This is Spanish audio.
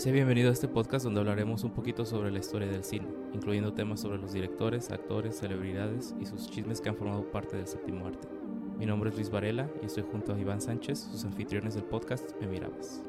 Sea bienvenido a este podcast donde hablaremos un poquito sobre la historia del cine, incluyendo temas sobre los directores, actores, celebridades y sus chismes que han formado parte del séptimo arte. Mi nombre es Luis Varela y estoy junto a Iván Sánchez, sus anfitriones del podcast Me Mirabas.